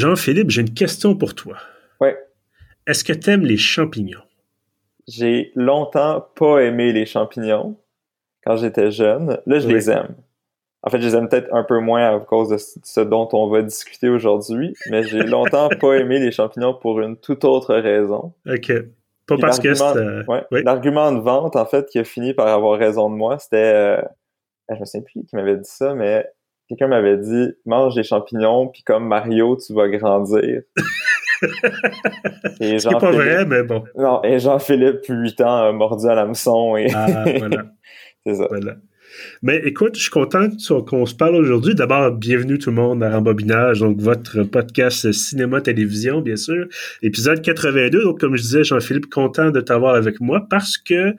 Jean-Philippe, j'ai une question pour toi. Ouais. Est-ce que tu aimes les champignons? J'ai longtemps pas aimé les champignons quand j'étais jeune. Là, je Oui. les aime. En fait, je les aime peut-être un peu moins à cause de ce dont on va discuter aujourd'hui, mais j'ai longtemps pas aimé les champignons pour une toute autre raison. OK. Pas Puis parce que c'est... l'argument- euh, ouais, oui. L'argument de vente, en fait, qui a fini par avoir raison de moi, c'était... euh, je me souviens plus qui m'avait dit ça, mais quelqu'un m'avait dit « Mange des champignons, puis comme Mario, tu vas grandir. » Et Ce qui n'est pas vrai, mais bon. Non, et Jean-Philippe, 8 ans, a mordu à l'hameçon et... Ah, voilà. c'est ça. Voilà. Mais écoute, je suis content qu'on se parle aujourd'hui. D'abord, bienvenue tout le monde à Rembobinage, donc votre podcast cinéma-télévision, bien sûr. Épisode 82. Donc, comme je disais, Jean-Philippe, content de t'avoir avec moi parce que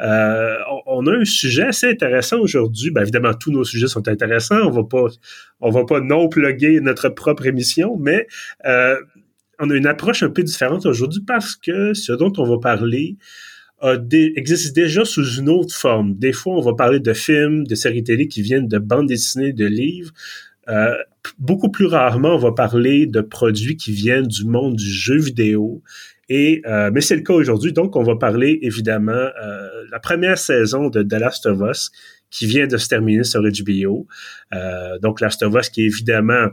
euh, a un sujet assez intéressant aujourd'hui. Ben, évidemment, tous nos sujets sont intéressants. On va pas, va pas non plugger notre propre émission, mais euh, on a une approche un peu différente aujourd'hui parce que ce dont on va parler a existe déjà sous une autre forme. Des fois, on va parler de films, de séries télé qui viennent de bandes dessinées, de livres. Euh, beaucoup plus rarement, on va parler de produits qui viennent du monde du jeu vidéo. Et euh, mais c'est le cas aujourd'hui. Donc, on va parler évidemment euh, la première saison de The Last of Us qui vient de se terminer sur HBO. Euh, donc, Last of Us qui est évidemment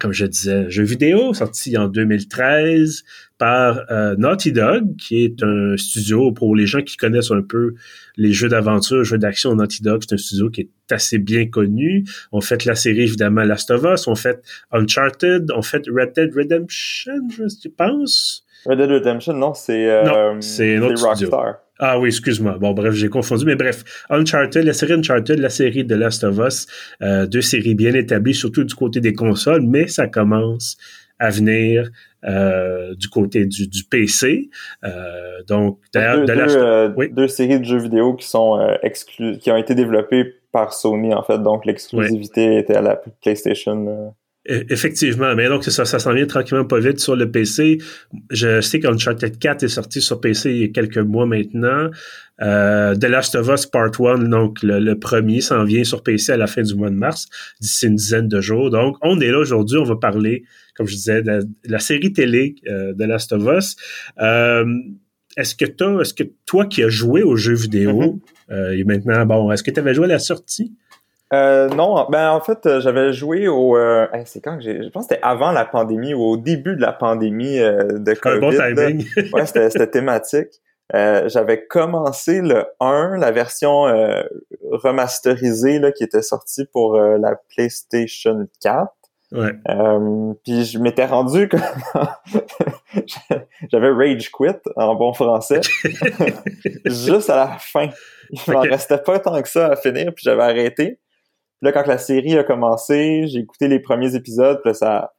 comme je disais, jeu vidéo sorti en 2013 par euh, Naughty Dog, qui est un studio pour les gens qui connaissent un peu les jeux d'aventure, jeux d'action Naughty Dog. C'est un studio qui est assez bien connu. On fait la série évidemment Last of Us, on fait Uncharted, on fait Red Dead Redemption, je pense. Red Dead Redemption, non, c'est euh, Non, c'est studio. Ah oui, excuse-moi. Bon, bref, j'ai confondu. Mais bref, Uncharted, la série Uncharted, la série de Last of Us, euh, deux séries bien établies, surtout du côté des consoles, mais ça commence à venir euh, du côté du, du PC. Euh, donc, d'ailleurs, Last deux, euh, oui? deux séries de jeux vidéo qui sont euh, exclus, qui ont été développées par Sony en fait, donc l'exclusivité était à la PlayStation. E- Effectivement, mais donc ça, ça s'en vient tranquillement pas vite sur le PC. Je sais qu'Uncharted 4 est sorti sur PC il y a quelques mois maintenant. Euh, The Last of Us Part 1, donc le, le premier, s'en vient sur PC à la fin du mois de mars, d'ici une dizaine de jours. Donc, on est là aujourd'hui, on va parler, comme je disais, de la, de la série télé euh, The Last of Us. Euh, est-ce que toi, est-ce que toi qui as joué aux jeux vidéo, et maintenant, bon, est-ce que tu avais joué à la sortie? Euh, non, ben en fait, euh, j'avais joué au. euh, hey, c'est quand que j'ai. Je pense que c'était avant la pandémie ou au début de la pandémie euh, de Un COVID. bon là. timing. ouais, c'était c'était thématique. Euh, j'avais commencé le 1, la version euh, remasterisée là, qui était sortie pour la PlayStation 4. ouais. Euh, puis je m'étais rendu comme j'avais rage quit en bon français juste à la fin. Il m'en restait pas tant que ça à finir puis j'avais arrêté. Puis là quand la série a commencé, j'ai écouté les premiers épisodes, puis là ça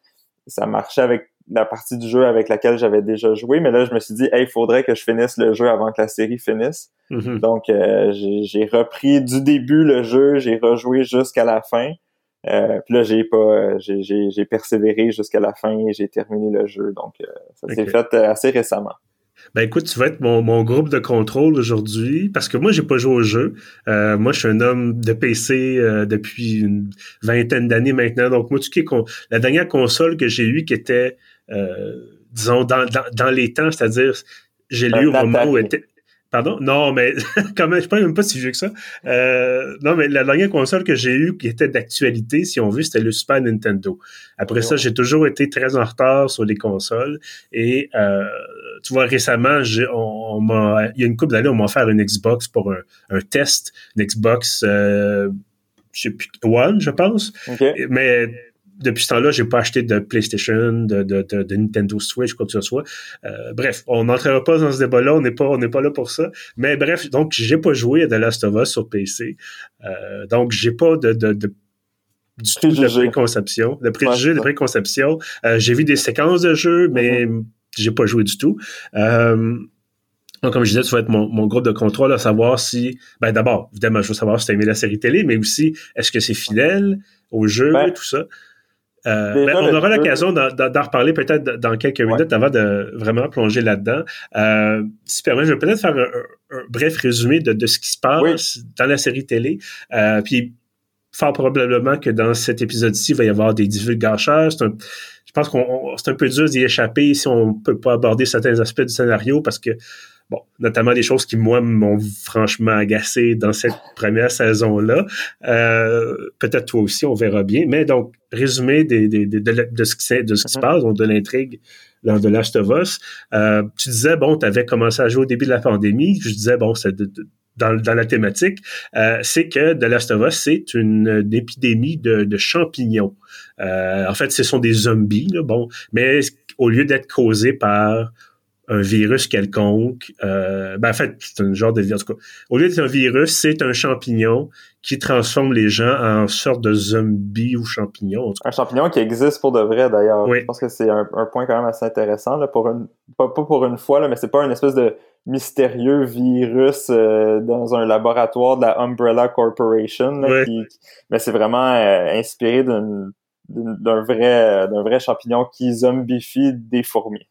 ça marchait avec la partie du jeu avec laquelle j'avais déjà joué, mais là je me suis dit hey, il faudrait que je finisse le jeu avant que la série finisse. Mhm. Donc, euh, j'ai repris du début le jeu, j'ai rejoué jusqu'à la fin. Euh, puis là, j'ai pas, j'ai- j'ai j'ai persévéré jusqu'à la fin et j'ai terminé le jeu. Donc, euh, ça s'est fait euh, assez récemment. Ben écoute, tu vas être mon, mon groupe de contrôle aujourd'hui parce que moi, j'ai pas joué au jeu. Euh, moi, je suis un homme de PC euh, depuis une vingtaine d'années maintenant. Donc, moi, est con- la dernière console que j'ai eue qui était, euh, disons, dans, dans, dans les temps, c'est-à-dire, j'ai lu au moment où était... Pardon? Non, mais quand même, je pense même pas si vieux que ça. Euh, non, mais la dernière console que j'ai eue qui était d'actualité, si on veut, c'était le Super Nintendo. Après ça, j'ai toujours été très en retard sur les consoles. Et euh, tu vois, récemment, j'ai, on, il y a une couple d'années, on m'a offert une Xbox pour un, un test, une Xbox, euh, je sais plus, One, je pense. Mais depuis ce temps-là, j'ai pas acheté de PlayStation, de, de, de, de Nintendo Switch, quoi que ce soit. Euh, bref, on n'entrera pas dans ce débat-là, on n'est pas, on n'est pas là pour ça. Mais bref, donc j'ai pas joué à The Last of Us sur PC. Euh, donc j'ai pas de, de, de du tout de préconception, de préjugés, de préconception. Euh, j'ai vu des séquences de jeu, mais j'ai pas joué du tout. Euh, donc, comme je disais, tu vas être mon, mon groupe de contrôle à savoir si, ben d'abord, évidemment, je veux savoir si tu as aimé la série télé, mais aussi, est-ce que c'est fidèle au jeu Ben, tout ça? Euh, ben, on aura l'occasion d'en, reparler peut-être dans quelques minutes avant de vraiment plonger là-dedans. Euh, si tu permets, je vais peut-être faire un, bref résumé de, de ce qui se passe dans la série télé. Euh, puis, fort probablement que dans cet épisode-ci, il va y avoir des divulgateurs. C'est un, pense qu'on c'est un peu dur d'y échapper si on peut pas aborder certains aspects du scénario parce que bon, notamment des choses qui moi m'ont franchement agacé dans cette première saison là. Euh, peut-être toi aussi, on verra bien. Mais donc résumé de, ce qui se passe, donc de l'intrigue lors de Last. Euh, tu disais bon, tu avais commencé à jouer au début de la pandémie. Je disais bon, c'est dans, dans, la thématique, euh, c'est que The Last of Us, c'est une, une, épidémie de, de champignons. Euh, en fait, ce sont des zombies, là, bon, mais au lieu d'être causés par un virus quelconque. Euh, ben en fait, c'est un genre de virus. Au lieu d'être un virus, c'est un champignon qui transforme les gens en sorte de zombies ou champignons. Un champignon qui existe pour de vrai d'ailleurs. Je pense que c'est un, point quand même assez intéressant là, pour une pas, pour une fois là, mais c'est pas une espèce de mystérieux virus euh, dans un laboratoire de la Umbrella Corporation. mais c'est vraiment euh, inspiré d'un vrai d'un vrai champignon qui zombifie des fourmis.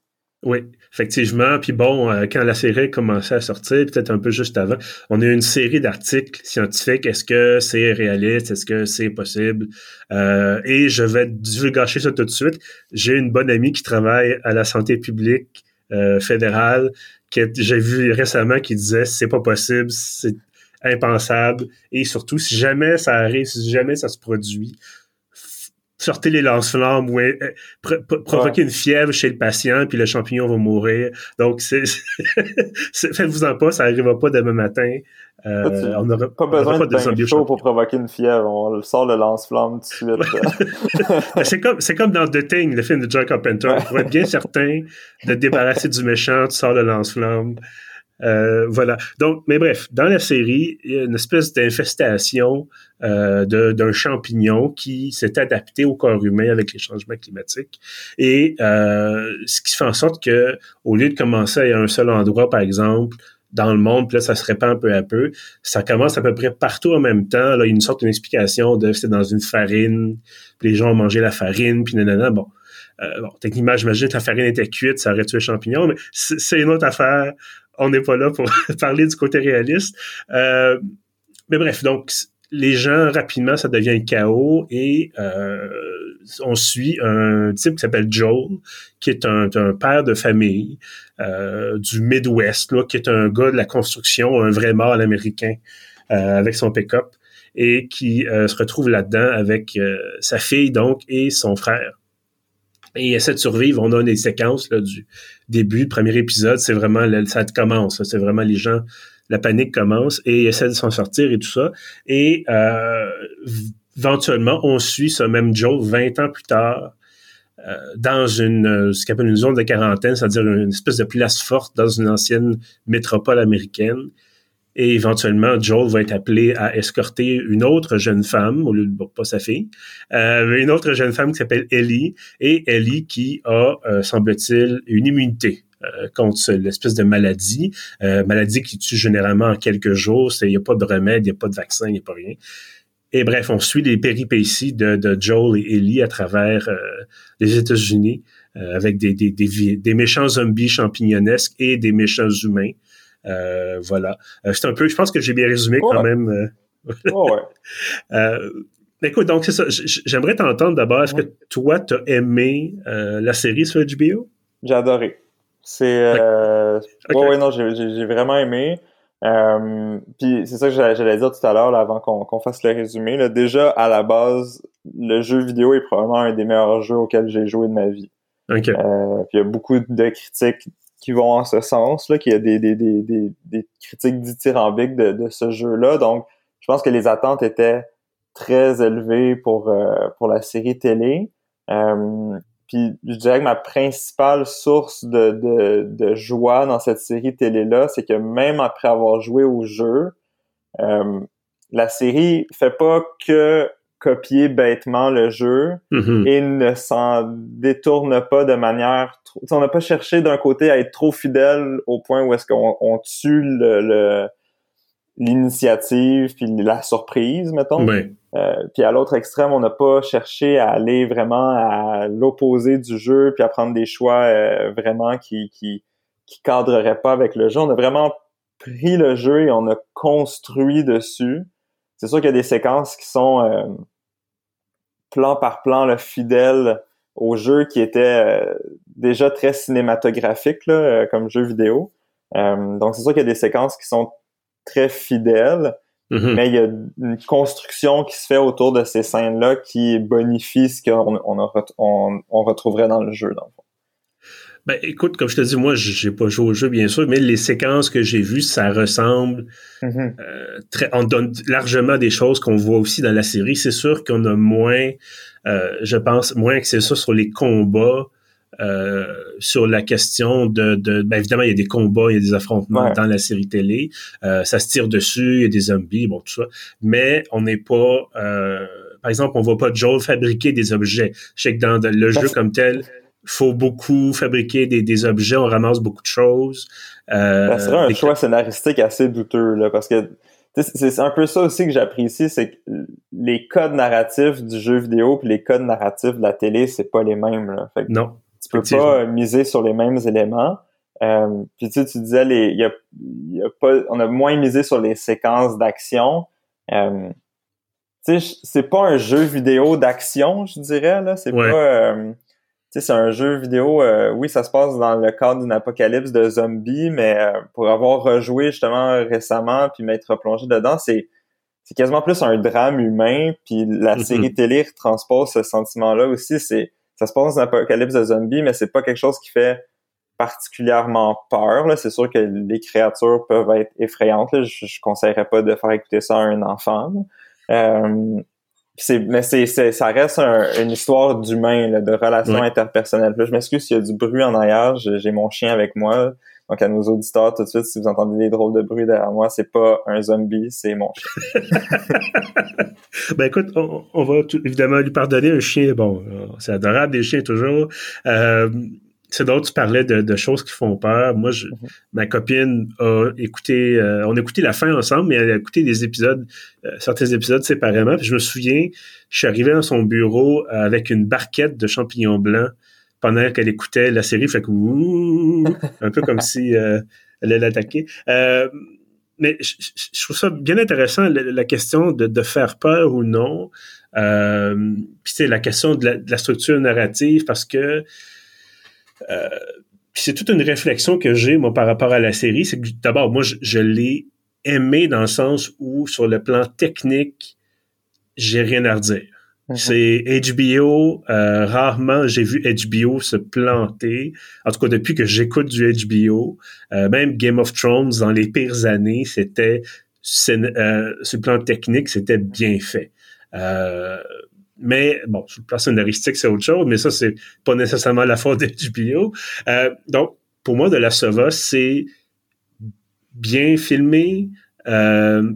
Oui, effectivement. Puis bon, euh, quand la série commençait à sortir, peut-être un peu juste avant, on a eu une série d'articles scientifiques. Est-ce que c'est réaliste? Est-ce que c'est possible? Euh, et je vais divulgacher ça tout de suite. J'ai une bonne amie qui travaille à la santé publique euh, fédérale que j'ai vu récemment qui disait c'est pas possible, c'est impensable. Et surtout, si jamais ça arrive, si jamais ça se produit, sortez les lance-flammes ou euh, provoquer une fièvre chez le patient, puis le champignon va mourir. Donc, c'est, faites-vous-en pas, ça n'arrivera pas demain matin. Euh, on n'aura pas besoin de pain chaud pour provoquer une fièvre. On sort le lance-flamme tout de suite. c'est comme, c'est comme dans The Thing, le film de John Carpenter. Pour être bien certain de te débarrasser du méchant, tu sors le lance-flamme. Euh, voilà. Donc, mais bref, dans la série, il y a une espèce d'infestation euh, d'un champignon qui s'est adapté au corps humain avec les changements climatiques. Et euh, ce qui fait en sorte que, au lieu de commencer à un seul endroit, par exemple, dans le monde, puis là, ça se répand peu à peu. Ça commence à peu près partout en même temps. Là, il y a une sorte d'explication de c'est dans une farine, puis les gens ont mangé la farine, puis nanana. Bon, euh, bon techniquement, j'imagine que la farine était cuite, ça aurait tué le champignon, mais c'est une autre affaire on n'est pas là pour parler du côté réaliste. Euh, mais bref, donc les gens rapidement ça devient chaos et euh, on suit un type qui s'appelle Joel qui est un, père de famille euh, du Midwest là, qui est un gars de la construction un vrai mâle américain avec son pick-up et qui se retrouve là-dedans avec sa fille donc et son frère et essaie de survivre. On a des séquences là, du début, le premier épisode, c'est vraiment, ça commence. C'est vraiment les gens, la panique commence et ils essaient de s'en sortir et tout ça. Et euh, éventuellement, on suit ce même Joe 20 ans plus tard euh, dans une ce qu'on appelle une zone de quarantaine, c'est-à-dire une espèce de place forte dans une ancienne métropole américaine. Et éventuellement, Joel va être appelé à escorter une autre jeune femme, au lieu de pas sa fille, euh, une autre jeune femme qui s'appelle Ellie, et Ellie qui a, euh, semble-t-il, une immunité euh, contre l'espèce de maladie, maladie qui tue généralement en quelques jours. Il n'y a pas de remède, il n'y a pas de vaccin, il n'y a pas rien. Et bref, on suit les péripéties de, de Joel et Ellie à travers les États-Unis avec des, des, des, méchants zombies champignonnesques et des méchants humains. Euh, voilà. Euh, c'est un peu, je pense que j'ai bien résumé quand même. Euh. oh, ouais. écoute, donc c'est ça. J'aimerais t'entendre d'abord. Est-ce que toi, t'as aimé la série sur HBO? J'ai adoré. C'est. ouais, non, j'ai vraiment aimé. puis c'est ça que j'allais dire tout à l'heure avant qu'on fasse le résumé. Déjà, à la base, le jeu vidéo est probablement un des meilleurs jeux auxquels j'ai joué de ma vie. Okay. puis il y a beaucoup de critiques qui vont en ce sens, là, qu'il y a des, des, des, des, critiques dithyrambiques de, de ce jeu-là. Donc, je pense que les attentes étaient très élevées pour, euh, pour la série télé. Euh, puis je dirais que ma principale source de, de, de joie dans cette série télé-là, c'est que même après avoir joué au jeu, euh, la série fait pas que copier bêtement le jeu mm-hmm. et ne s'en détourne pas de manière trop... on n'a pas cherché d'un côté à être trop fidèle au point où est-ce qu'on on tue le, l'initiative puis la surprise mettons. Euh, puis à l'autre extrême on n'a pas cherché à aller vraiment à l'opposé du jeu puis à prendre des choix euh, vraiment qui qui qui cadreraient pas avec le jeu. On a vraiment pris le jeu et on a construit dessus. C'est sûr qu'il y a des séquences qui sont euh, plan par plan le fidèle au jeu qui était déjà très cinématographique là, comme jeu vidéo. donc c'est sûr qu'il y a des séquences qui sont très fidèles, mm-hmm. mais il y a une construction qui se fait autour de ces scènes-là qui bonifie ce qu'on on, on, retrouverait dans le jeu, dans le fond. Ben, écoute, comme je te dis, moi, j'ai pas joué au jeu, bien sûr, mais les séquences que j'ai vues, ça ressemble mm-hmm. euh, très, on donne largement des choses qu'on voit aussi dans la série. C'est sûr qu'on a moins, euh, je pense, moins que c'est ça sur les combats, euh, sur la question de, de ben évidemment, il y a des combats, il y a des affrontements dans la série télé. ça se tire dessus, il y a des zombies, bon, tout ça. Mais on n'est pas, par exemple, on voit pas Joel fabriquer des objets. Je sais que dans le jeu comme tel, faut beaucoup fabriquer des, des, objets, on ramasse beaucoup de choses. Euh, ça serait un choix scénaristique assez douteux, là, parce que c'est un peu ça aussi que j'apprécie, c'est que les codes narratifs du jeu vidéo puis les codes narratifs de la télé, c'est pas les mêmes. Là. Fait non. Tu peux pas miser sur les mêmes éléments. Euh, puis tu, tu disais, les, y a, y a pas, on a moins misé sur les séquences d'action. Euh, tu sais, c'est pas un jeu vidéo d'action, je dirais là. C'est pas. Euh, c'est un jeu vidéo, euh, oui, ça se passe dans le cadre d'une apocalypse de zombies, mais euh, pour avoir rejoué justement récemment puis m'être replongé dedans, c'est c'est quasiment plus un drame humain, puis la mm-hmm. série télé transpose ce sentiment-là aussi. C'est ça se passe dans une apocalypse de zombies, mais c'est pas quelque chose qui fait particulièrement peur. C'est sûr que les créatures peuvent être effrayantes. Je, je conseillerais pas de faire écouter ça à un enfant. Euh, mais c'est ça reste une histoire d'humain de relations interpersonnelles. Je m'excuse s'il y a du bruit en arrière j'ai mon chien avec moi. Donc à nos auditeurs tout de suite si vous entendez des drôles de bruit derrière moi c'est pas un zombie c'est mon chien. Ben écoute on, va évidemment lui pardonner. Un chien bon c'est adorable des chiens toujours. Euh, c'est d'autres, tu parlais de, choses qui font peur. Moi, je, mhm. ma copine a écouté, euh, on a écouté la fin ensemble, mais elle a écouté des épisodes, euh, certains épisodes séparément. Puis je me souviens, je suis arrivé dans son bureau avec une barquette de champignons blancs pendant qu'elle écoutait la série. Fait que, un peu comme si euh, elle allait l'attaquer. mais je, trouve ça bien intéressant, la, question de, faire peur ou non. puis c'est la question de la structure narrative, parce que euh, c'est toute une réflexion que j'ai, moi, par rapport à la série. C'est que d'abord, moi, je, l'ai aimé dans le sens où, sur le plan technique, j'ai rien à redire. Mhm. C'est HBO, euh, rarement j'ai vu HBO se planter. En tout cas, depuis que j'écoute du HBO, euh, même Game of Thrones, dans les pires années, c'était, sur le plan technique, c'était bien fait. Mais bon, sur le plan scénaristique, c'est autre chose, mais ça, c'est pas nécessairement la faute d'HBO. Euh, donc, pour moi, de la Sova, c'est bien filmé. Euh,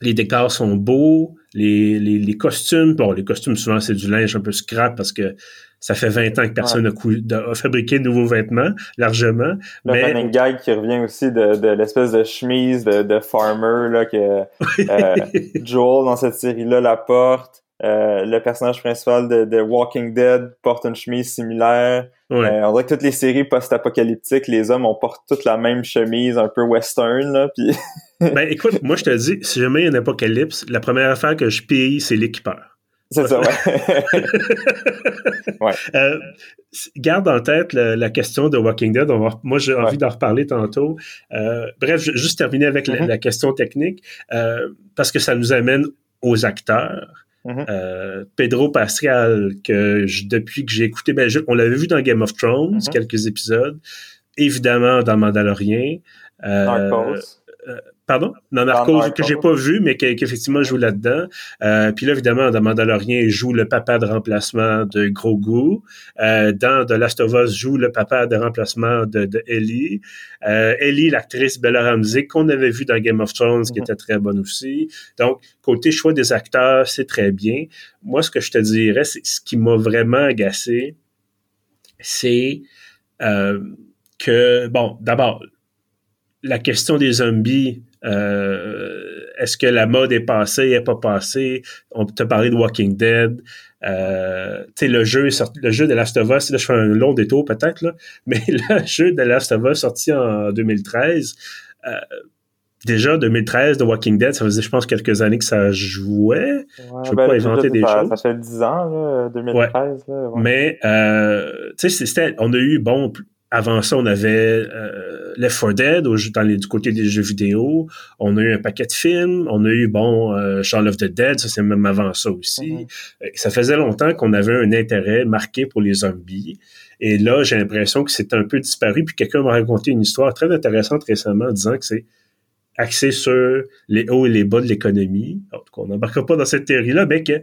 les décors sont beaux. Les, les, costumes, bon, les costumes, souvent, c'est du linge un peu scrap parce que ça fait 20 ans que personne n'a fabriqué de nouveaux vêtements, largement. Le mais... running gag qui revient aussi de, de l'espèce de chemise de, de farmer là, que euh, Joel, dans cette série-là, la porte. Euh, le personnage principal de, Walking Dead porte une chemise similaire. Euh, on dirait que toutes les séries post-apocalyptiques, les hommes, on porte toute la même chemise, un peu western. Là, puis... ben écoute, moi je te dis, si jamais il y a une apocalypse, la première affaire que je paye, c'est l'équipeur. C'est ça, ouais. ouais. Euh, garde en tête la, question de Walking Dead. moi, j'ai envie d'en reparler tantôt. bref, juste terminer avec la, mm-hmm. question technique, parce que ça nous amène aux acteurs. Mm-hmm. Euh, Pedro Pascal, que depuis que j'ai écouté, ben, on l'avait vu dans Game of Thrones, mm-hmm. quelques épisodes, évidemment dans Mandalorian. Euh, pardon? Dans Narcos, que j'ai pas vu, mais qu'effectivement joue là-dedans. Euh, puis là, évidemment, dans Mandalorian, il joue le papa de remplacement de Grogu. Euh, dans The Last of Us, joue le papa de remplacement de, de Ellie. Euh, Ellie, l'actrice Bella Ramsey, qu'on avait vu dans Game of Thrones, qui mm-hmm. était très bonne aussi. Donc, côté choix des acteurs, c'est très bien. Moi, ce que je te dirais, c'est ce qui m'a vraiment agacé, c'est euh, que, bon, d'abord, la question des zombies, euh, est-ce que la mode est passée, est pas passée? On t'a parlé de Walking Dead. Euh, tu sais, le jeu, le jeu de Last of Us, là, je fais un long détour peut-être, là, mais le jeu de Last of Us sorti en 2013, euh, déjà 2013, The Walking Dead, ça faisait, je pense, quelques années que ça jouait. Ouais, je veux ben, pas inventer des choses. Ça fait 10 ans, là, 2013. Là, Mais, euh, tu sais, on a eu, bon, avant ça, on avait euh, Left 4 Dead dans les, du côté des jeux vidéo. On a eu un paquet de films. On a eu, bon, euh, Shaun of the Dead, ça c'est même avant ça aussi. Mm-hmm. Euh, ça faisait longtemps qu'on avait un intérêt marqué pour les zombies. Et là, j'ai l'impression que c'est un peu disparu. Puis quelqu'un m'a raconté une histoire très intéressante récemment disant que c'est axé sur les hauts et les bas de l'économie. En tout cas, on n'embarquera pas dans cette théorie-là, mais que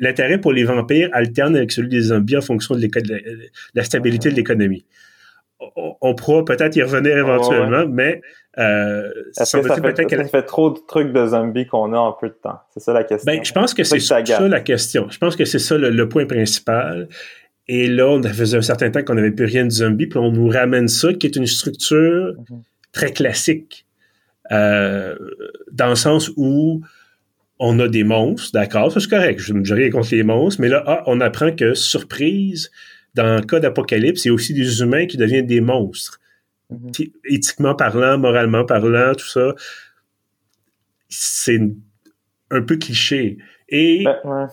l'intérêt pour les vampires alterne avec celui des zombies en fonction de, la stabilité de l'économie. On, pourra peut-être y revenir éventuellement, mais euh, ça, fait, fait trop de trucs de zombies qu'on a en peu de temps? C'est ça la question. Ben, je pense que c'est ça, la question. Je pense que c'est ça le, point principal. Et là, on faisait un certain temps qu'on n'avait plus rien de zombie, puis on nous ramène ça, qui est une structure mhm. très classique. Euh, dans le sens où on a des monstres, d'accord, ça c'est correct, je ne rien contre les monstres, mais là, ah, on apprend que, surprise, dans le cas d'Apocalypse, il y a aussi des humains qui deviennent des monstres. Mhm. Éthiquement parlant, moralement parlant, tout ça, c'est un peu cliché. Et ben,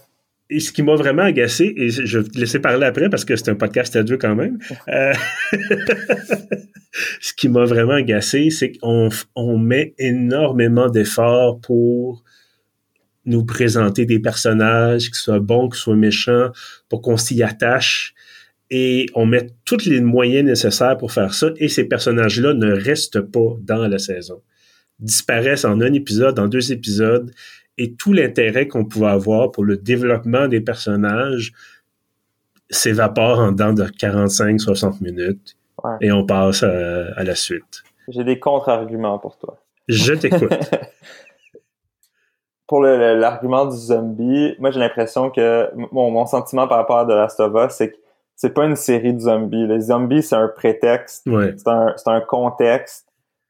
et ce qui m'a vraiment agacé, et je vais te laisser parler après parce que c'est un podcast à deux quand même. Euh, ce qui m'a vraiment agacé, c'est qu'on on met énormément d'efforts pour nous présenter des personnages, qui soient bons, qui soient méchants, pour qu'on s'y attache. Et on met tous les moyens nécessaires pour faire ça. Et ces personnages-là ne restent pas dans la saison. Disparaissent en un épisode, en deux épisodes et tout l'intérêt qu'on pouvait avoir pour le développement des personnages s'évapore en dedans de 45-60 minutes et on passe à, la suite. J'ai des contre-arguments pour toi. Je t'écoute. pour l'argument du zombie, moi j'ai l'impression que mon, sentiment par rapport à The Last of Us, c'est que c'est pas une série de zombies. Les zombies, c'est un prétexte, c'est un, un, contexte.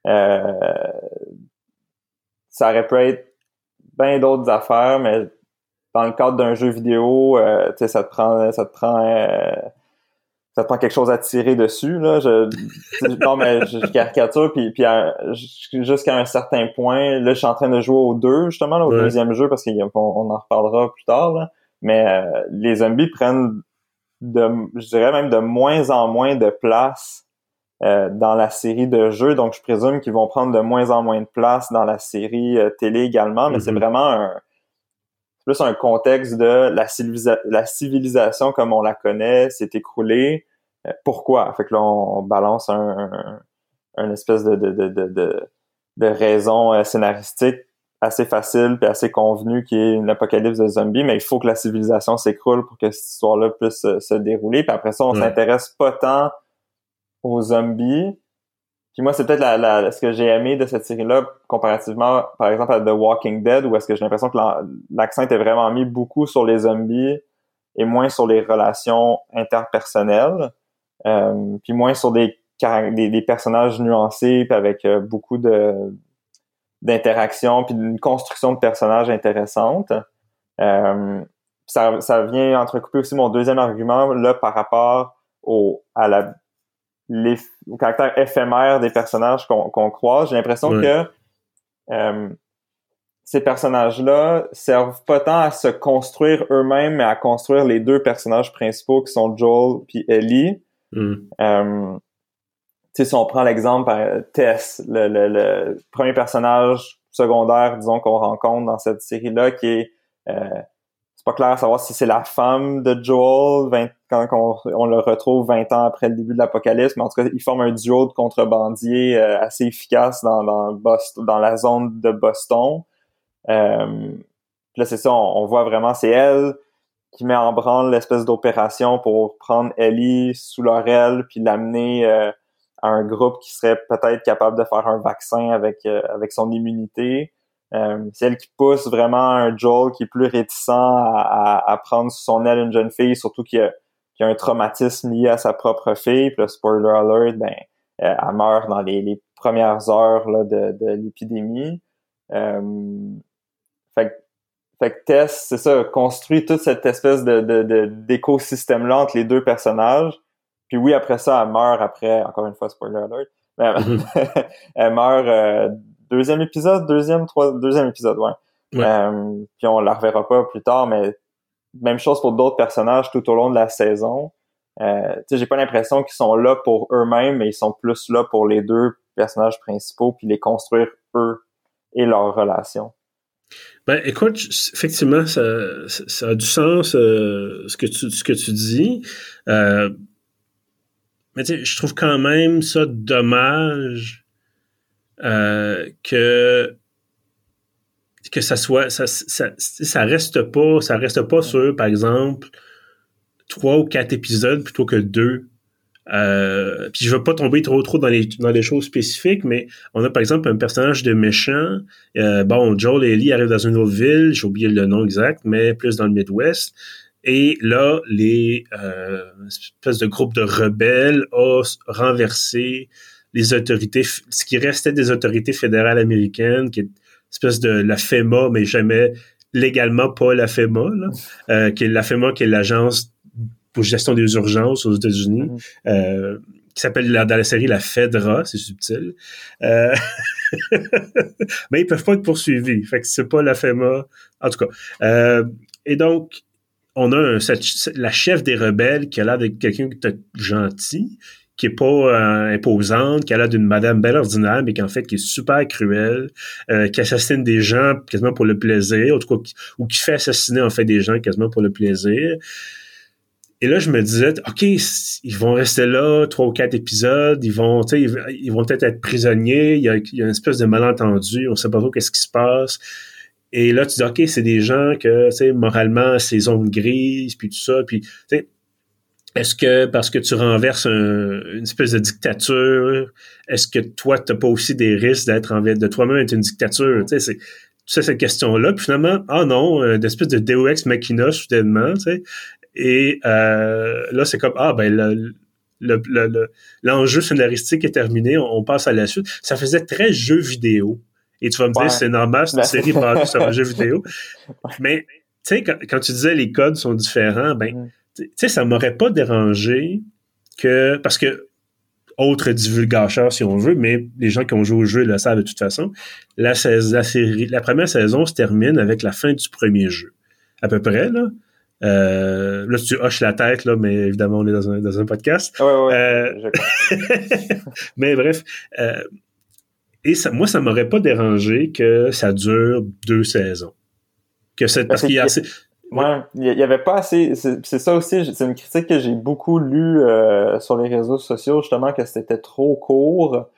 Euh, ça aurait pu être bien d'autres affaires, mais dans le cadre d'un jeu vidéo, euh, tu sais, ça te prend, ça te prend, euh, ça te prend quelque chose à tirer dessus là. Je, non mais je, caricature puis puis jusqu'à un certain point, là, je suis en train de jouer au 2 justement, au deuxième jeu parce qu'on on en reparlera plus tard. Là. Mais euh, les zombies prennent de, je dirais même de moins en moins de place euh, dans la série de jeux, donc je présume qu'ils vont prendre de moins en moins de place dans la série euh, télé également, mais c'est mhm. vraiment un, plus un contexte de la, la civilisation comme on la connaît s'est écroulée. Euh, pourquoi? Fait que là, on, balance un, un, espèce de, de, de, de, de raison scénaristique assez facile puis assez convenue qui est une apocalypse de zombies, mais il faut que la civilisation s'écroule pour que cette histoire-là puisse se dérouler. Puis après ça, on s'intéresse pas tant aux zombies. Puis moi, c'est peut-être la, ce que j'ai aimé de cette série-là, comparativement, par exemple, à The Walking Dead, où est-ce que j'ai l'impression que l'accent était vraiment mis beaucoup sur les zombies et moins sur les relations interpersonnelles, euh, puis moins sur des, des, personnages nuancés, puis avec euh, beaucoup de d'interactions, puis une construction de personnages intéressante. Euh, ça, ça vient entrecouper aussi mon deuxième argument là par rapport au, à la les, au caractère éphémère des personnages qu'on croise. J'ai l'impression que euh, ces personnages-là servent pas tant à se construire eux-mêmes, mais à construire les deux personnages principaux qui sont Joel puis Ellie. Mm. Euh, si on prend l'exemple Tess, le, le, le, premier personnage secondaire, disons, qu'on rencontre dans cette série-là, qui est euh, pas clair à savoir si c'est la femme de Joel quand on, le retrouve 20 ans après le début de l'apocalypse, mais en tout cas, ils forment un duo de contrebandiers euh, assez efficace dans, dans, Boston, dans la zone de Boston. Euh, là, c'est ça, on, voit vraiment, c'est elle qui met en branle l'espèce d'opération pour prendre Ellie sous leur aile puis l'amener euh, à un groupe qui serait peut-être capable de faire un vaccin avec, euh, avec son immunité. Euh, qui pousse vraiment un Joel qui est plus réticent à, prendre sous son aile une jeune fille, surtout qu'il a, a, un traumatisme lié à sa propre fille. Puis le spoiler alert, ben, euh, elle meurt dans les, premières heures là, de, de l'épidémie. Euh, fait, fait que Tess, c'est ça, construit toute cette espèce de, d'écosystème-là entre les deux personnages. Puis oui, après ça, elle meurt après, encore une fois, spoiler alert, mais elle meurt deuxième épisode, deuxième, trois, deuxième épisode, ouais. Euh, puis on la reverra pas plus tard, mais même chose pour d'autres personnages tout au long de la saison. Euh, j'ai pas l'impression qu'ils sont là pour eux-mêmes, mais ils sont plus là pour les deux personnages principaux puis les construire eux et leurs relations. Ben, écoute, effectivement, ça, ça a du sens euh, ce que tu ce que tu dis. Euh, mais tu sais, je trouve quand même ça dommage euh, que que ça soit ça, ça, ça reste pas ça reste pas sur par exemple trois ou quatre épisodes plutôt que deux euh, puis je veux pas tomber trop trop dans les dans les choses spécifiques, mais on a par exemple un personnage de méchant. Euh, bon, Joel et Ellie arrivent dans une autre ville, j'ai oublié le nom exact, mais plus dans le Midwest. Et là, les euh, espèces de groupe de rebelles ont renversé les autorités, ce qui restait des autorités fédérales américaines, qui est une espèce de la FEMA, mais jamais légalement pas la FEMA, là, euh, qui est la FEMA, qui est l'agence pour gestion des urgences aux États-Unis, mhm. euh, qui s'appelle dans la série la FEDRA, c'est subtil. Euh, mais ils peuvent pas être poursuivis. Fait que c'est pas la FEMA. En tout cas. Euh, et donc, on a la chef des rebelles qui a l'air de quelqu'un de gentil, qui est pas imposante, qui a l'air d'une madame belle ordinaire, mais qui en fait qui est super cruelle, qui assassine des gens quasiment pour le plaisir, en tout cas, ou qui fait assassiner en fait des gens quasiment pour le plaisir. Et là, je me disais, OK, ils vont rester là trois ou quatre épisodes, ils vont, ils, ils vont peut-être être prisonniers, il y, a, une espèce de malentendu, on sait pas trop qu'est-ce qui se passe. Et là, tu dis, OK, c'est des gens que, tu sais, moralement, c'est zones grises, puis tout ça, puis, tu sais, est-ce que parce que tu renverses une espèce de dictature, est-ce que toi, tu n'as pas aussi des risques d'être en de toi-même être une dictature? Tu sais, c'est cette question-là. Puis finalement, ah non, une espèce de Ex Machina, soudainement, tu sais. Et euh, là, c'est comme, ah, ben, le, l'enjeu scénaristique est terminé, on, passe à la suite. Ça faisait très jeu vidéo. Et tu vas me dire, c'est normal, c'est une série basée sur un jeu vidéo. Mais, tu sais, quand, tu disais les codes sont différents, ben, mm. tu sais, ça m'aurait pas dérangé que, parce que, autre divulgateur si on veut, mais les gens qui ont joué au jeu le savent de toute façon, la, la, série, la première saison se termine avec la fin du premier jeu. À peu près, là. Euh, là, tu hoches la tête, là, mais évidemment, on est dans un, dans un podcast. Ouais, ouais, euh, mais bref. Euh, et ça, moi, ça m'aurait pas dérangé que ça dure deux saisons. Que c'est parce, qu'il y a assez. Ouais, il y avait pas assez. C'est ça aussi, c'est une critique que j'ai beaucoup lue euh, sur les réseaux sociaux, justement, que c'était trop court.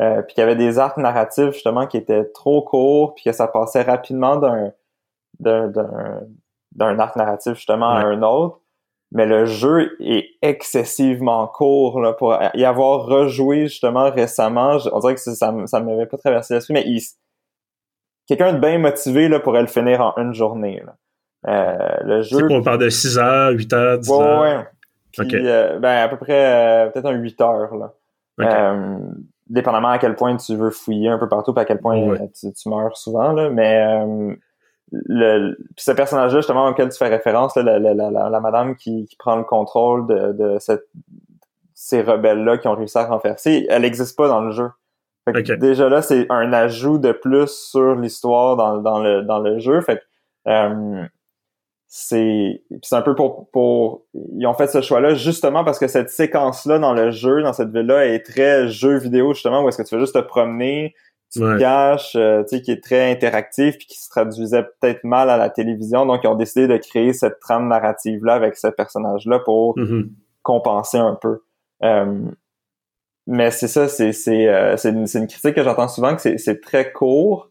Euh, puis qu'il y avait des arcs narratifs justement qui étaient trop courts, puis que ça passait rapidement d'un d'un d'un arc narratif justement à un autre. Mais le jeu est excessivement court là, pour y avoir rejoué justement récemment. On dirait que ça, ça m'avait pas traversé l'esprit, mais quelqu'un de bien motivé là, pourrait le finir en une journée. Là. Euh, le jeu. on parle de 6 heures, 8 heures, 10 heures. Ouais, Puis, euh, ben, à peu près, euh, peut-être un 8 heures, là. Dépendamment à quel point tu veux fouiller un peu partout, puis à quel point tu, tu, meurs souvent, là. Mais, le, ce personnage-là, justement, auquel tu fais référence, la, la, la, madame qui, qui, prend le contrôle de, de cette, ces rebelles-là qui ont réussi à renverser, elle n'existe pas dans le jeu. Déjà là, c'est un ajout de plus sur l'histoire dans, dans, le, dans le jeu. Fait que, euh, c'est c'est un peu pour pour ils ont fait ce choix là justement parce que cette séquence là dans le jeu dans cette ville là est très jeu vidéo justement où est-ce que tu veux juste te promener tu caches, euh, tu sais, qui est très interactif puis qui se traduisait peut-être mal à la télévision. Donc, ils ont décidé de créer cette trame narrative-là avec ce personnage-là pour mm-hmm. compenser un peu. Euh, mais c'est ça, c'est c'est euh, c'est une, une, critique que j'entends souvent que c'est très court,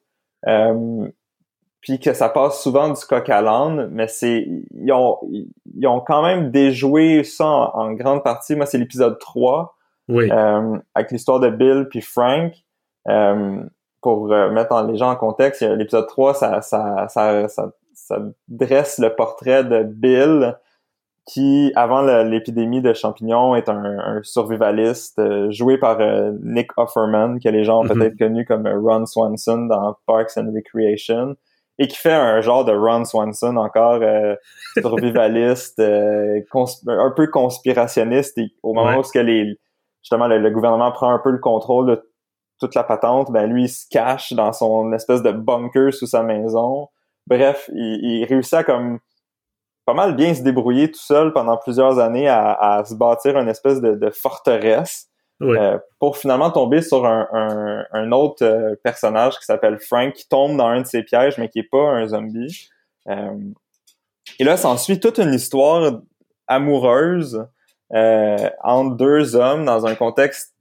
puis que ça passe souvent du coq à l'âne, mais c'est ils ont ils ont quand même déjoué ça en, grande partie. Moi, c'est l'épisode 3 oui. avec l'histoire de Bill puis Frank. Euh, pour euh, mettre les gens en contexte, l'épisode 3, ça, ça, ça, ça, dresse le portrait de Bill, qui, avant l'épidémie de champignons, est un, survivaliste euh, joué par Nick Offerman, que les gens ont mm-hmm. peut-être connu comme Ron Swanson dans Parks and Recreation, et qui fait un genre de Ron Swanson encore survivaliste, un peu conspirationniste, et au moment où que les, justement le, gouvernement prend un peu le contrôle de toute la patente, ben lui, il se cache dans son espèce de bunker sous sa maison. Bref, il, il réussit à comme pas mal bien se débrouiller tout seul pendant plusieurs années à, se bâtir une espèce de, forteresse euh, pour finalement tomber sur un, autre euh, personnage qui s'appelle Frank qui tombe dans un de ses pièges mais qui est pas un zombie. Euh, et là, s'ensuit toute une histoire amoureuse entre deux hommes dans un contexte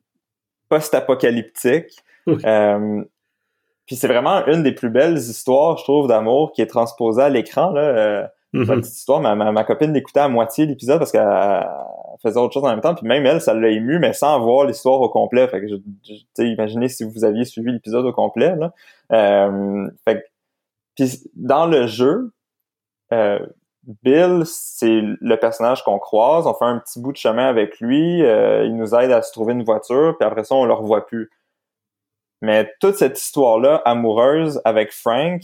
post-apocalyptique. puis c'est vraiment une des plus belles histoires, je trouve, d'amour qui est transposée à l'écran. là Mm petite histoire, ma, ma, copine l'écoutait à moitié l'épisode parce qu'elle faisait autre chose en même temps, puis même elle, ça l'a ému, mais sans voir l'histoire au complet. Fait que je, je imaginez si vous aviez suivi l'épisode au complet. Là. Euh, fait puis dans le jeu, euh, Bill, c'est le personnage qu'on croise. On fait un petit bout de chemin avec lui. Euh, il nous aide à se trouver une voiture, puis après ça, on le revoit plus. Mais toute cette histoire-là, amoureuse avec Frank,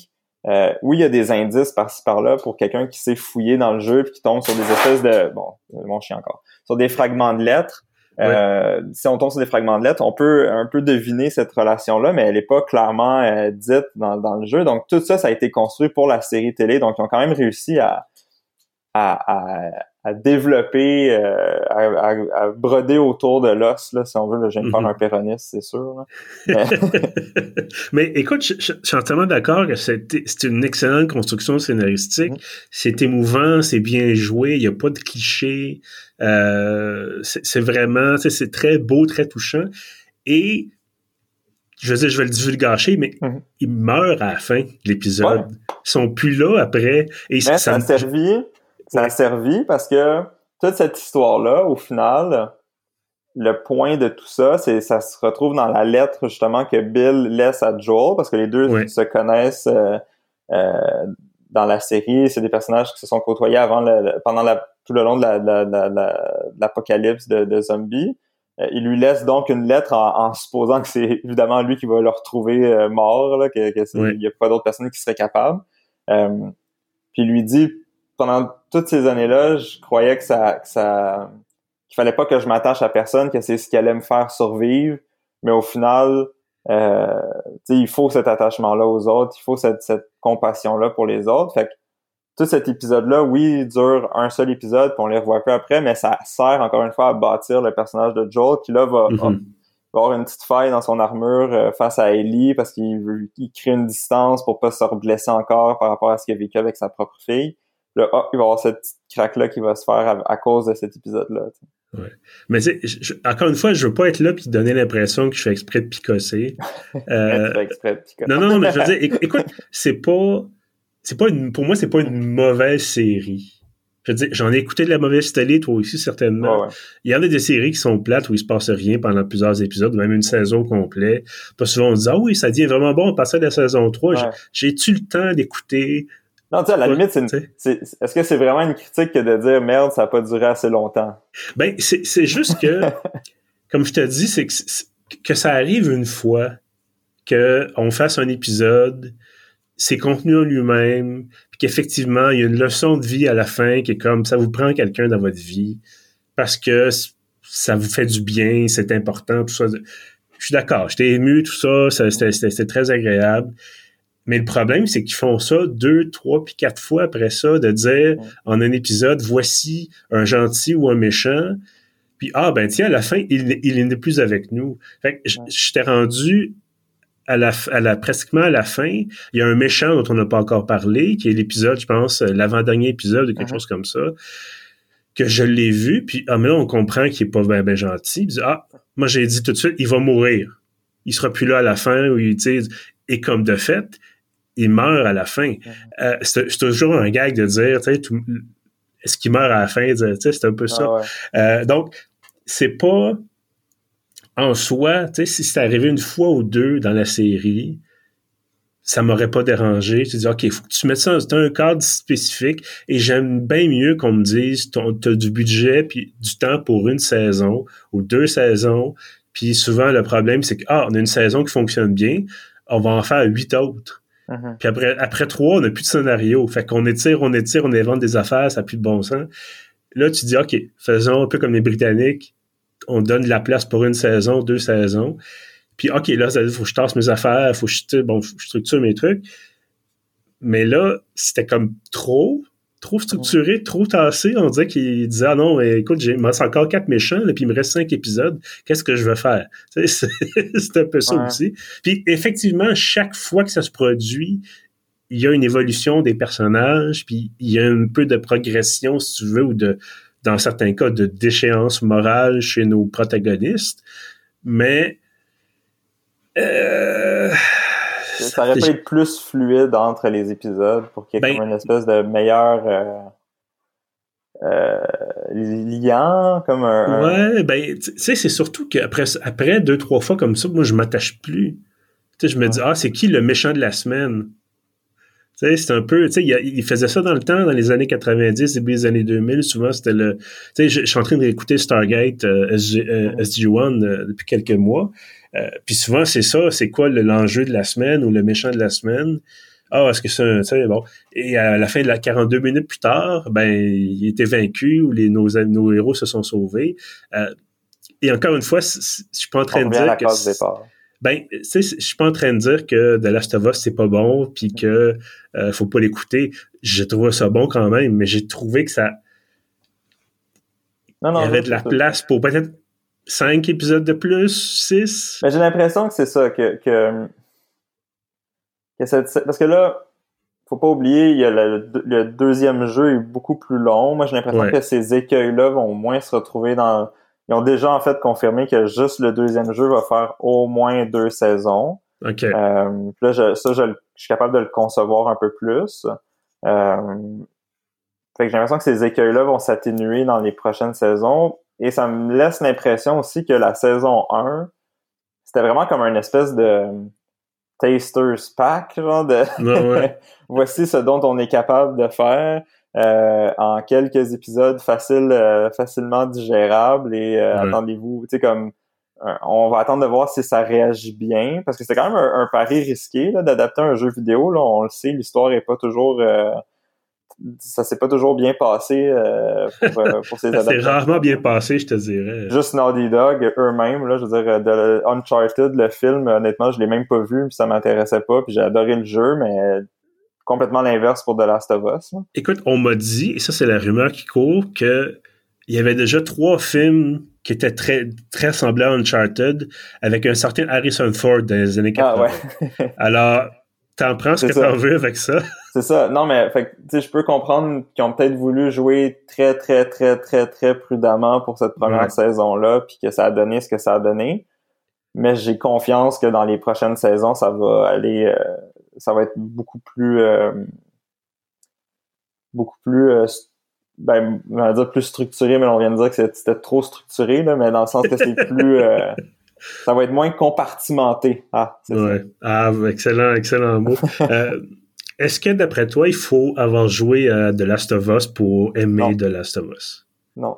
euh, oui, il y a des indices par-ci par-là pour quelqu'un qui s'est fouillé dans le jeu puis qui tombe sur des espèces de bon, mon chien encore, sur des fragments de lettres. Euh, si on tombe sur des fragments de lettres, on peut un peu deviner cette relation-là, mais elle n'est pas clairement euh, dite dans, dans, le jeu. Donc tout ça, ça a été construit pour la série télé. Donc ils ont quand même réussi à, à, à développer, euh, à, broder autour de l'os, là, si on veut. Là, je viens de faire mhm. un péroniste, c'est sûr. Mais écoute, je, suis entièrement d'accord que c'est une excellente construction scénaristique. Mhm. C'est émouvant, c'est bien joué, il n'y a pas de clichés. Euh, c'est vraiment, c'est très beau, très touchant. Et je veux dire, je vais le divulgacher, mais mhm. ils meurent à la fin de l'épisode. Ils sont plus là après. Et ça, ça a servi ça a servi parce que toute cette histoire-là, au final, le point de tout ça, c'est ça se retrouve dans la lettre justement que Bill laisse à Joel parce que les deux se connaissent euh, euh, dans la série. C'est des personnages qui se sont côtoyés avant pendant la, tout le long de l'apocalypse de, de, zombies. Euh, il lui laisse donc une lettre en, supposant que c'est évidemment lui qui va le retrouver mort, là, que, que n'y a pas d'autres personnes qui seraient capables. puis il lui dit pendant toutes ces années-là, je croyais que ça, que ça, qu'il fallait pas que je m'attache à personne, que c'est ce qui allait me faire survivre. Mais au final, euh, il faut cet attachement-là aux autres, il faut cette, cette compassion-là pour les autres. Fait que tout cet épisode-là, oui, il dure un seul épisode, puis on les revoit plus après, mais ça sert encore une fois à bâtir le personnage de Joel, qui là va, mm-hmm. avoir une petite faille dans son armure euh, face à Ellie parce qu'il veut, il crée une distance pour pas se reblesser encore par rapport à ce qu'il a vécu avec sa propre fille il va y avoir cette craque-là qui va se faire à, cause de cet épisode-là. Ouais. Mais encore une fois, je veux pas être là puis donner l'impression que je fais exprès de picosser. Euh, exprès de picosser. Non, non, non, mais je veux dire, écoute, c'est pas, c'est pas une, pour moi, c'est pas une mauvaise série. Je veux dire, j'en ai écouté de la mauvaise télé, toi aussi, certainement. Il y en a des séries qui sont plates où il se passe rien pendant plusieurs épisodes, même une saison complète. Pas souvent on se dit, ah oui, ça devient vraiment bon, on passe à la saison 3. J'ai-tu le temps d'écouter non, tu sais, à la limite, c'est est-ce que c'est vraiment une critique que de dire merde, ça n'a pas duré assez longtemps? Ben, c'est juste que, comme je te dis, c'est que, que ça arrive une fois qu'on fasse un épisode, c'est contenu en lui-même, puis qu'effectivement, il y a une leçon de vie à la fin qui est comme ça vous prend quelqu'un dans votre vie parce que ça vous fait du bien, c'est important, tout ça. Je suis d'accord, j'étais ému, tout ça, c'était très agréable. Mais le problème, c'est qu'ils font ça deux, trois, puis quatre fois après ça, de dire en un épisode, voici un gentil ou un méchant. Puis, ah, ben tiens, à la fin, il, il n'est plus avec nous. Fait que j'étais rendu à la, à la, pratiquement à la fin. Il y a un méchant dont on n'a pas encore parlé, qui est l'épisode, je pense, l'avant-dernier épisode ou quelque uh-huh. chose comme ça, que je l'ai vu. Puis, ah, mais là, on comprend qu'il est pas bien ben gentil. Puis, ah, moi, j'ai dit tout de suite, il va mourir. Il sera plus là à la fin. Ou, et comme de fait, il meurt à la fin. Euh, c'est toujours un gag de dire, tu sais, est-ce qu'il meurt à la fin? C'est un peu ça. Ah euh, donc, c'est pas en soi, tu sais, si c'est arrivé une fois ou deux dans la série, ça m'aurait pas dérangé. Tu dis, OK, il faut que tu mettes ça dans un cadre spécifique et j'aime bien mieux qu'on me dise, tu as du budget puis du temps pour une saison ou deux saisons. Puis souvent, le problème, c'est que, ah, on a une saison qui fonctionne bien, on va en faire huit autres. Uh-huh. Puis après, après trois, on n'a plus de scénario. Fait qu'on étire, on étire, on invente des affaires, ça n'a plus de bon sens. Là, tu dis, OK, faisons un peu comme les Britanniques. On donne de la place pour une saison, deux saisons. Puis, OK, là, ça faut que je tasse mes affaires, faut que je, bon, faut que je structure mes trucs. Mais là, c'était comme trop, trop structuré, trop tassé. On dirait qu'il disait, ah non, écoute, j'ai, moi, c'est encore quatre méchants, là, puis il me reste cinq épisodes. Qu'est-ce que je vais faire? c'est un peu ça aussi. Puis, effectivement, chaque fois que ça se produit, il y a une évolution des personnages, puis il y a un peu de progression, si tu veux, ou de, dans certains cas, de déchéance morale chez nos protagonistes. Mais euh, ça aurait pu être plus fluide entre les épisodes pour qu'il y ait ben, comme une espèce de meilleur euh, euh, lien, comme un. Ouais, ben, tu sais, c'est surtout qu'après après deux, trois fois comme ça, moi, je m'attache plus. Tu sais, je me dis, ah, c'est qui le méchant de la semaine? Tu sais, c'est un peu, tu sais, il, faisait ça dans le temps, dans les années 90, début des années 2000. Souvent, c'était le, tu sais, je, suis en train d'écouter Stargate SG, SG1 depuis quelques mois. Euh, puis souvent, c'est ça, c'est quoi l'enjeu de la semaine ou le méchant de la semaine? Ah, est-ce que c'est un, bon. Et à la fin de la 42 minutes plus tard, ben, il était vaincu ou les, nos, nos héros se sont sauvés. Euh, et encore une fois, je suis pas en train de dire que... Ben, tu sais, je suis pas en train de dire que The Last of Us c'est pas bon puis que euh, faut pas l'écouter. J'ai trouvé ça bon quand même, mais j'ai trouvé que ça non, non, il y avait de la place pour peut-être cinq épisodes de plus, six? Mais j'ai l'impression que c'est ça, que, que, parce que là, faut pas oublier, il y a le, deuxième jeu est beaucoup plus long. Moi, j'ai l'impression que ces écueils-là vont au moins se retrouver dans. Ils ont déjà en fait confirmé que juste le deuxième jeu va faire au moins deux saisons. OK. Euh, là, je, ça, je, suis capable de le concevoir un peu plus. Euh, fait que j'ai l'impression que ces écueils-là vont s'atténuer dans les prochaines saisons. Et ça me laisse l'impression aussi que la saison 1, c'était vraiment comme une espèce de taster's pack, genre de voici ce dont on est capable de faire euh, en quelques épisodes faciles, euh, facilement digérables et euh, attendez-vous, tu sais comme on va attendre de voir si ça réagit bien parce que c'est quand même un, un pari risqué d'adapter un jeu vidéo là, on le sait, l'histoire est pas toujours ça s'est pas toujours bien passé euh, pour, euh, pour, ces adaptations. c'est rarement bien passé, je te dirais. Juste Naughty Dog, eux-mêmes, là, je veux dire, de Uncharted, le film, honnêtement, je l'ai même pas vu, puis ça m'intéressait pas, puis j'ai adoré le jeu, mais complètement l'inverse pour The Last of Us. Écoute, on m'a dit, et ça c'est la rumeur qui court, que il y avait déjà trois films qui étaient très, très semblants à Uncharted avec un certain Harrison Ford dans les années 80. Ah ouais. Alors, T'en prends ce que t'en veux avec ça. C'est ça. Non, mais fait je peux comprendre qu'ils ont peut-être voulu jouer très, très, très, très, très prudemment pour cette première saison-là, puis que ça a donné ce que ça a donné. Mais j'ai confiance que dans les prochaines saisons, ça va aller, euh, ça va être beaucoup plus, euh, beaucoup plus, euh, ben, on va dire plus structuré, mais on vient de dire que c'était trop structuré, là, mais dans le sens que c'est plus, ça va être moins compartimenté. Ah, c'est ouais. Ah, excellent, excellent mot. euh, Est-ce que d'après toi, il faut avoir joué à The Last of Us pour aimer The Last of Us? Non.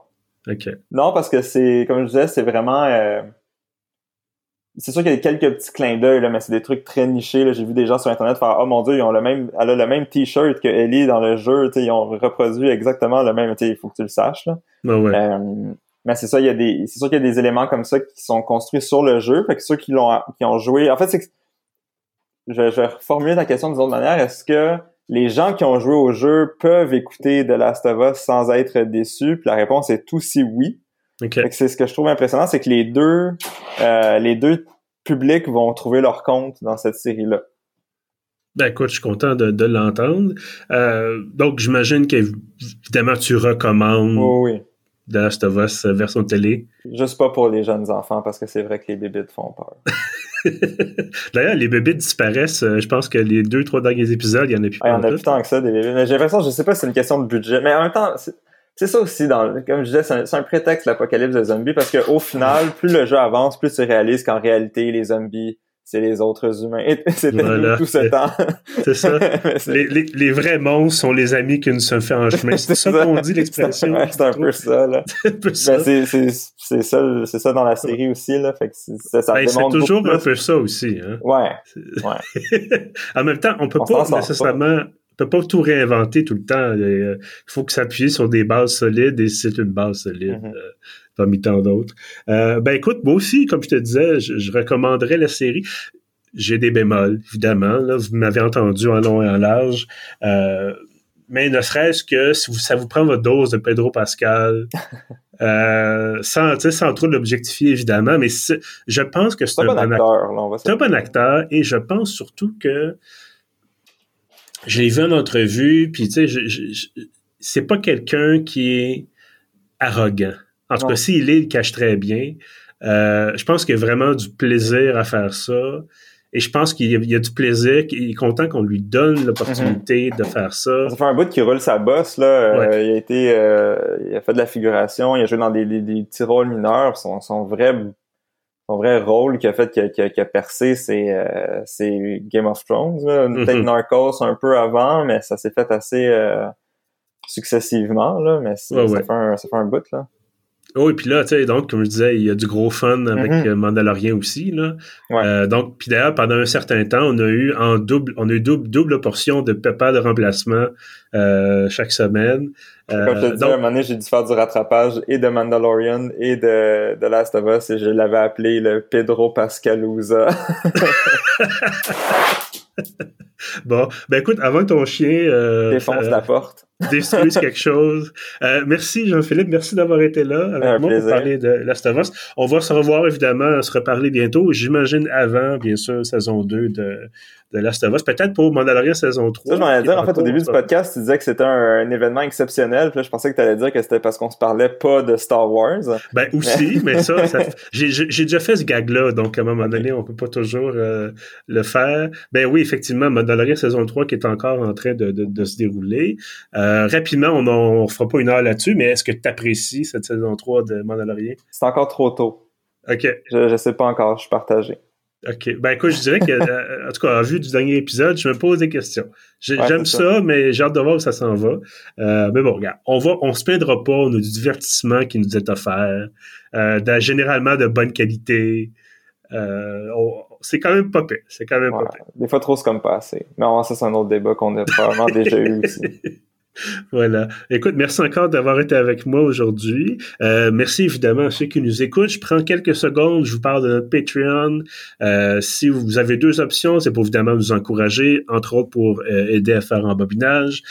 OK. Non, parce que c'est, comme je disais, c'est vraiment. Euh, c'est sûr qu'il y a quelques petits clins d'œil, mais c'est des trucs très nichés. J'ai vu des gens sur Internet faire Oh mon dieu, ils ont le même. Elle a le même t-shirt que Ellie dans le jeu. Ils ont reproduit exactement le même. Il faut que tu le saches. Là. Ben ouais. Euh, mais c'est ça, il y a des, c'est sûr qu'il y a des éléments comme ça qui sont construits sur le jeu. Fait que ceux qui l'ont, qui ont joué, en fait, c'est je, vais reformuler ta question d'une autre manière. Est-ce que les gens qui ont joué au jeu peuvent écouter The Last of Us sans être déçus? Puis la réponse est aussi oui. Okay. c'est ce que je trouve impressionnant, c'est que les deux, euh, les deux publics vont trouver leur compte dans cette série-là. Ben écoute, je suis content de, de l'entendre. Euh, donc j'imagine qu'évidemment tu recommandes oui. The Last of Us euh, version télé. Juste pas pour les jeunes enfants, parce que c'est vrai que les bébés font peur. D'ailleurs, les bébés disparaissent. Euh, je pense que les deux, trois derniers épisodes, il y en a plus. Ah, il y en a plus tant que ça, des bébés. Mais j'ai l'impression, je sais pas si c'est une question de budget, mais en même temps, c'est ça aussi, dans, comme je disais, c'est un, prétexte l'apocalypse des zombies, parce qu'au final, plus le jeu avance, plus tu réalises qu'en réalité, les zombies c'est les autres humains. C'était voilà. tout ce temps. c'est ça. les, les, les, vrais monstres sont les amis qui nous sont fait en chemin. C'est ça, qu'on dit, l'expression. C'est un peu ça, là. Ben, c'est ça, c'est ça dans la série aussi, là. Fait que ça, ça ben, C'est toujours un peu ça aussi, hein. Ouais. ouais. en même temps, on peut pas nécessairement... On peut pas tout réinventer tout le temps. Il faut que s'appuyer sur des bases solides et c'est une base solide. Mm -hmm. Parmi tant d'autres. Euh, ben écoute, moi aussi, comme je te disais, je, recommanderais la série. J'ai des bémols, évidemment. Là, vous m'avez entendu en long et en large. Euh, mais ne serait-ce que si vous, ça vous prend votre dose de Pedro Pascal, euh, sans, sans trop l'objectifier évidemment, mais je pense que c'est un, bon acteur. C'est un bon acteur et je pense surtout que je l'ai vu en entrevue, puis tu sais, c'est pas quelqu'un qui est arrogant. En tout cas, s'il est, il le cache très bien. Euh, je pense qu'il y a vraiment du plaisir à faire ça. Et je pense qu'il y, a du plaisir, qu'il est content qu'on lui donne l'opportunité mhm. de faire ça. Ça fait un bout qu'il roule sa bosse, là. Euh, il a été, euh, il a fait de la figuration, il a joué dans des, des, petits rôles mineurs. Son, son vrai, son vrai rôle qui a fait qu'il a, percé, c'est, Game of Thrones. Peut-être mhm. Narcos un peu avant, mais ça s'est fait assez successivement, là. Mais ça, Fait un, ça fait un bout, là. Oh, et puis là, tu sais, donc, comme je disais, il y a du gros fun avec mm-hmm. Mandalorian aussi, là. Euh, donc, puis d'ailleurs, pendant un certain temps, on a eu en double, on a eu double, double portion de papa de remplacement euh, chaque semaine. Euh, comme je te dis, à un moment donné, j'ai dû faire du rattrapage et de Mandalorian et de, de Last of Us et je l'avais appelé le Pedro Pascalusa. bon, ben écoute, avant que ton chien euh, défonce la porte, détruise quelque chose. Euh, merci Jean-Philippe, merci d'avoir été là avec moi pour parler de Last of Us. On va se revoir évidemment, se reparler bientôt. J'imagine avant, bien sûr, saison 2 de de Last of Us. Peut-être pour Mandalorian saison 3. Ça, je m'en dire, en fait, au début du podcast, tu disais que c'était un, événement exceptionnel. Puis là, je pensais que tu allais dire que c'était parce qu'on se parlait pas de Star Wars. Ben, aussi, mais ça, j'ai déjà fait ce gag-là. Donc, à un moment donné, on peut pas toujours euh, le faire. Ben oui, effectivement, Mandalorian saison 3 qui est encore en train de, de, de se dérouler. Euh, rapidement, on ne fera pas une heure là-dessus, mais est-ce que tu apprécies cette saison 3 de Mandalorian? C'est encore trop tôt. OK. Je, je sais pas encore, je suis partagé. OK. Ben écoute, je dirais que, euh, en tout cas, en vue du dernier épisode, je me pose des questions. J'aime ça, mais j'ai hâte de voir où ça s'en va. Euh, mais bon, regarde, on va, on se plaindra pas, on a du divertissement qui nous est offert, euh, généralement de bonne qualité. Euh, c'est quand même pas pire. C'est quand même pas pire. Des fois, trop, c'est comme pas assez. Mais ça, c'est un autre débat qu'on a probablement déjà eu aussi. Voilà. Écoute, merci encore d'avoir été avec moi aujourd'hui. Euh, merci évidemment à ceux qui nous écoutent. Je prends quelques secondes, je vous parle de notre Patreon. Euh, si vous avez deux options, c'est pour évidemment nous encourager, entre autres pour euh, aider à faire un bobinage.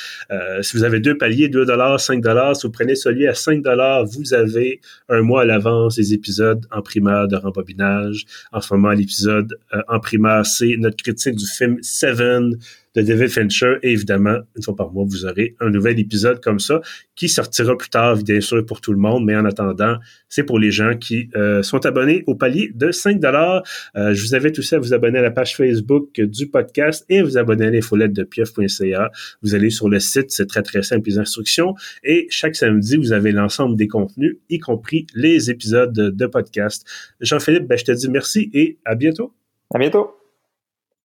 si vous avez deux paliers, 2 dollars, 5 dollars, si vous prenez celui à 5 dollars, vous avez un mois à l'avance des épisodes en primaire de rembobinage. En ce moment, l'épisode en primaire, c'est notre critique du film Seven de David Fincher. Et évidemment, une fois par mois, vous aurez un nouvel épisode comme ça qui sortira plus tard, bien sûr, pour tout le monde. Mais en attendant, c'est pour les gens qui euh, sont abonnés au palier de 5 dollars. Euh, je vous invite aussi à vous abonner à la page Facebook du podcast et à vous abonner à l'infolette de pieuf.ca. Vous allez sur le site, c'est très, très simple, les instructions. Et chaque samedi, vous avez l'ensemble des contenus, y compris les épisodes de, podcast. Jean-Philippe, ben, je te dis merci et à bientôt. À bientôt.